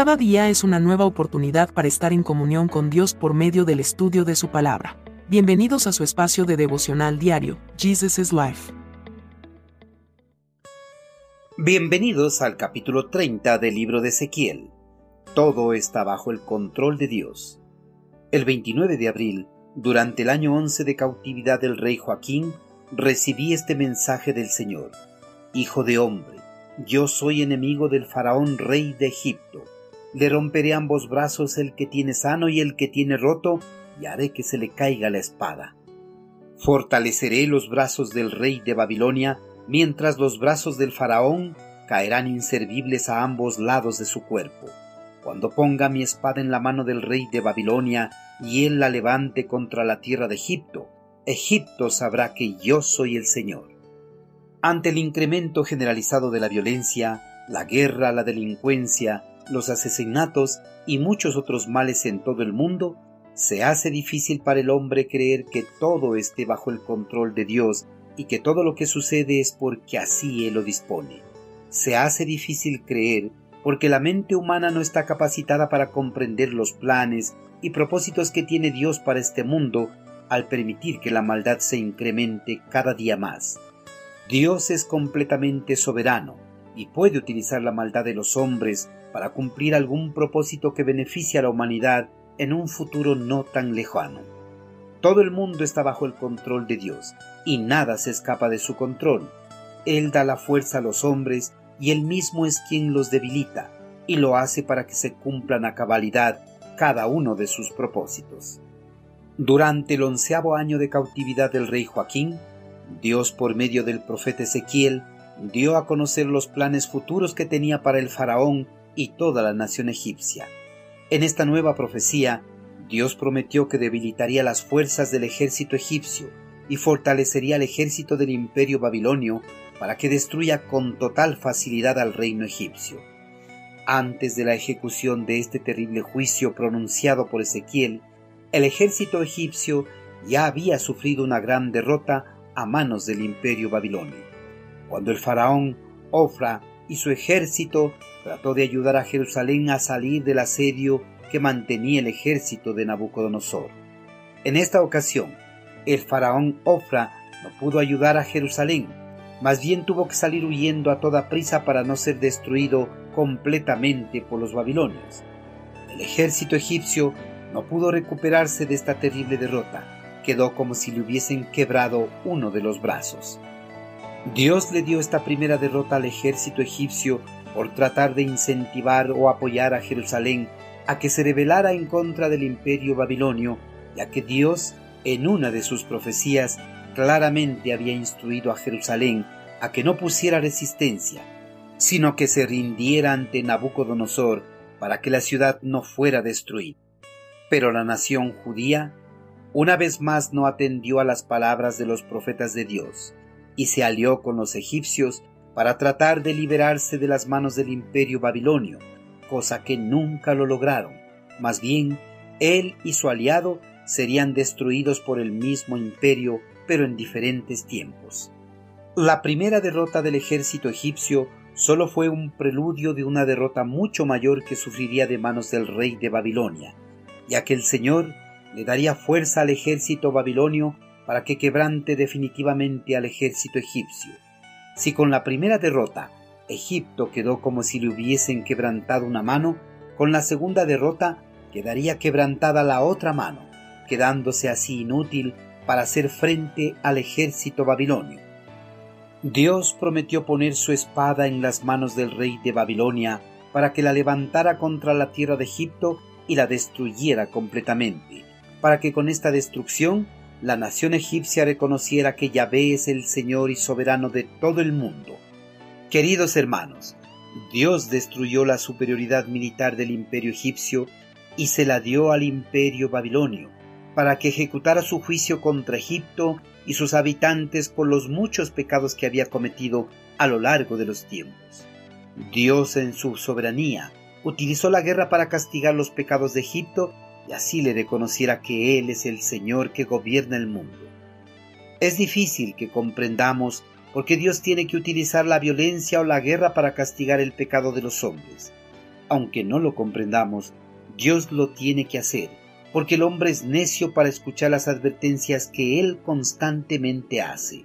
Cada día es una nueva oportunidad para estar en comunión con Dios por medio del estudio de su palabra. Bienvenidos a su espacio de devocional diario, Jesus is Life. Bienvenidos al capítulo 30 del libro de Ezequiel. Todo está bajo el control de Dios. El 29 de abril, durante el año 11 de cautividad del rey Joaquín, recibí este mensaje del Señor. Hijo de hombre, yo soy enemigo del faraón rey de Egipto le romperé ambos brazos el que tiene sano y el que tiene roto, y haré que se le caiga la espada. Fortaleceré los brazos del rey de Babilonia, mientras los brazos del faraón caerán inservibles a ambos lados de su cuerpo. Cuando ponga mi espada en la mano del rey de Babilonia y él la levante contra la tierra de Egipto, Egipto sabrá que yo soy el Señor. Ante el incremento generalizado de la violencia, la guerra, la delincuencia, los asesinatos y muchos otros males en todo el mundo, se hace difícil para el hombre creer que todo esté bajo el control de Dios y que todo lo que sucede es porque así Él lo dispone. Se hace difícil creer porque la mente humana no está capacitada para comprender los planes y propósitos que tiene Dios para este mundo al permitir que la maldad se incremente cada día más. Dios es completamente soberano y puede utilizar la maldad de los hombres para cumplir algún propósito que beneficie a la humanidad en un futuro no tan lejano. Todo el mundo está bajo el control de Dios y nada se escapa de su control. Él da la fuerza a los hombres y él mismo es quien los debilita y lo hace para que se cumplan a cabalidad cada uno de sus propósitos. Durante el onceavo año de cautividad del rey Joaquín, Dios por medio del profeta Ezequiel dio a conocer los planes futuros que tenía para el faraón y toda la nación egipcia. En esta nueva profecía, Dios prometió que debilitaría las fuerzas del ejército egipcio y fortalecería el ejército del imperio babilonio para que destruya con total facilidad al reino egipcio. Antes de la ejecución de este terrible juicio pronunciado por Ezequiel, el ejército egipcio ya había sufrido una gran derrota a manos del imperio babilonio. Cuando el faraón Ofra y su ejército trató de ayudar a Jerusalén a salir del asedio que mantenía el ejército de Nabucodonosor. En esta ocasión, el faraón Ofra no pudo ayudar a Jerusalén, más bien tuvo que salir huyendo a toda prisa para no ser destruido completamente por los babilonios. El ejército egipcio no pudo recuperarse de esta terrible derrota, quedó como si le hubiesen quebrado uno de los brazos. Dios le dio esta primera derrota al ejército egipcio por tratar de incentivar o apoyar a Jerusalén a que se rebelara en contra del imperio babilonio, ya que Dios, en una de sus profecías, claramente había instruido a Jerusalén a que no pusiera resistencia, sino que se rindiera ante Nabucodonosor para que la ciudad no fuera destruida. Pero la nación judía una vez más no atendió a las palabras de los profetas de Dios, y se alió con los egipcios para tratar de liberarse de las manos del imperio babilonio, cosa que nunca lo lograron. Más bien, él y su aliado serían destruidos por el mismo imperio, pero en diferentes tiempos. La primera derrota del ejército egipcio solo fue un preludio de una derrota mucho mayor que sufriría de manos del rey de Babilonia, ya que el Señor le daría fuerza al ejército babilonio para que quebrante definitivamente al ejército egipcio. Si con la primera derrota Egipto quedó como si le hubiesen quebrantado una mano, con la segunda derrota quedaría quebrantada la otra mano, quedándose así inútil para hacer frente al ejército babilonio. Dios prometió poner su espada en las manos del rey de Babilonia para que la levantara contra la tierra de Egipto y la destruyera completamente, para que con esta destrucción la nación egipcia reconociera que Yahvé es el Señor y soberano de todo el mundo. Queridos hermanos, Dios destruyó la superioridad militar del imperio egipcio y se la dio al imperio babilonio, para que ejecutara su juicio contra Egipto y sus habitantes por los muchos pecados que había cometido a lo largo de los tiempos. Dios en su soberanía utilizó la guerra para castigar los pecados de Egipto y así le reconociera que Él es el Señor que gobierna el mundo. Es difícil que comprendamos por qué Dios tiene que utilizar la violencia o la guerra para castigar el pecado de los hombres. aunque no lo comprendamos, Dios lo tiene que hacer, porque el hombre es necio para escuchar las advertencias que Él constantemente hace.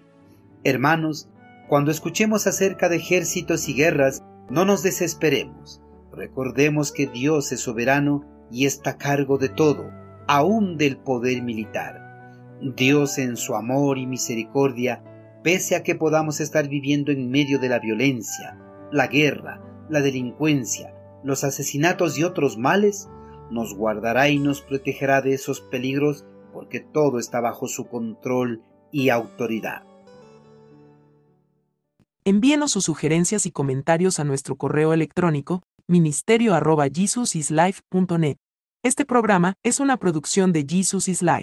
Hermanos, cuando escuchemos acerca de ejércitos y guerras, no nos desesperemos. Recordemos que Dios es soberano y está a cargo de todo, aún del poder militar. Dios en su amor y misericordia, pese a que podamos estar viviendo en medio de la violencia, la guerra, la delincuencia, los asesinatos y otros males, nos guardará y nos protegerá de esos peligros porque todo está bajo su control y autoridad. Envíenos sus sugerencias y comentarios a nuestro correo electrónico ministerio.jesusislife.net. Este programa es una producción de Jesus is Life.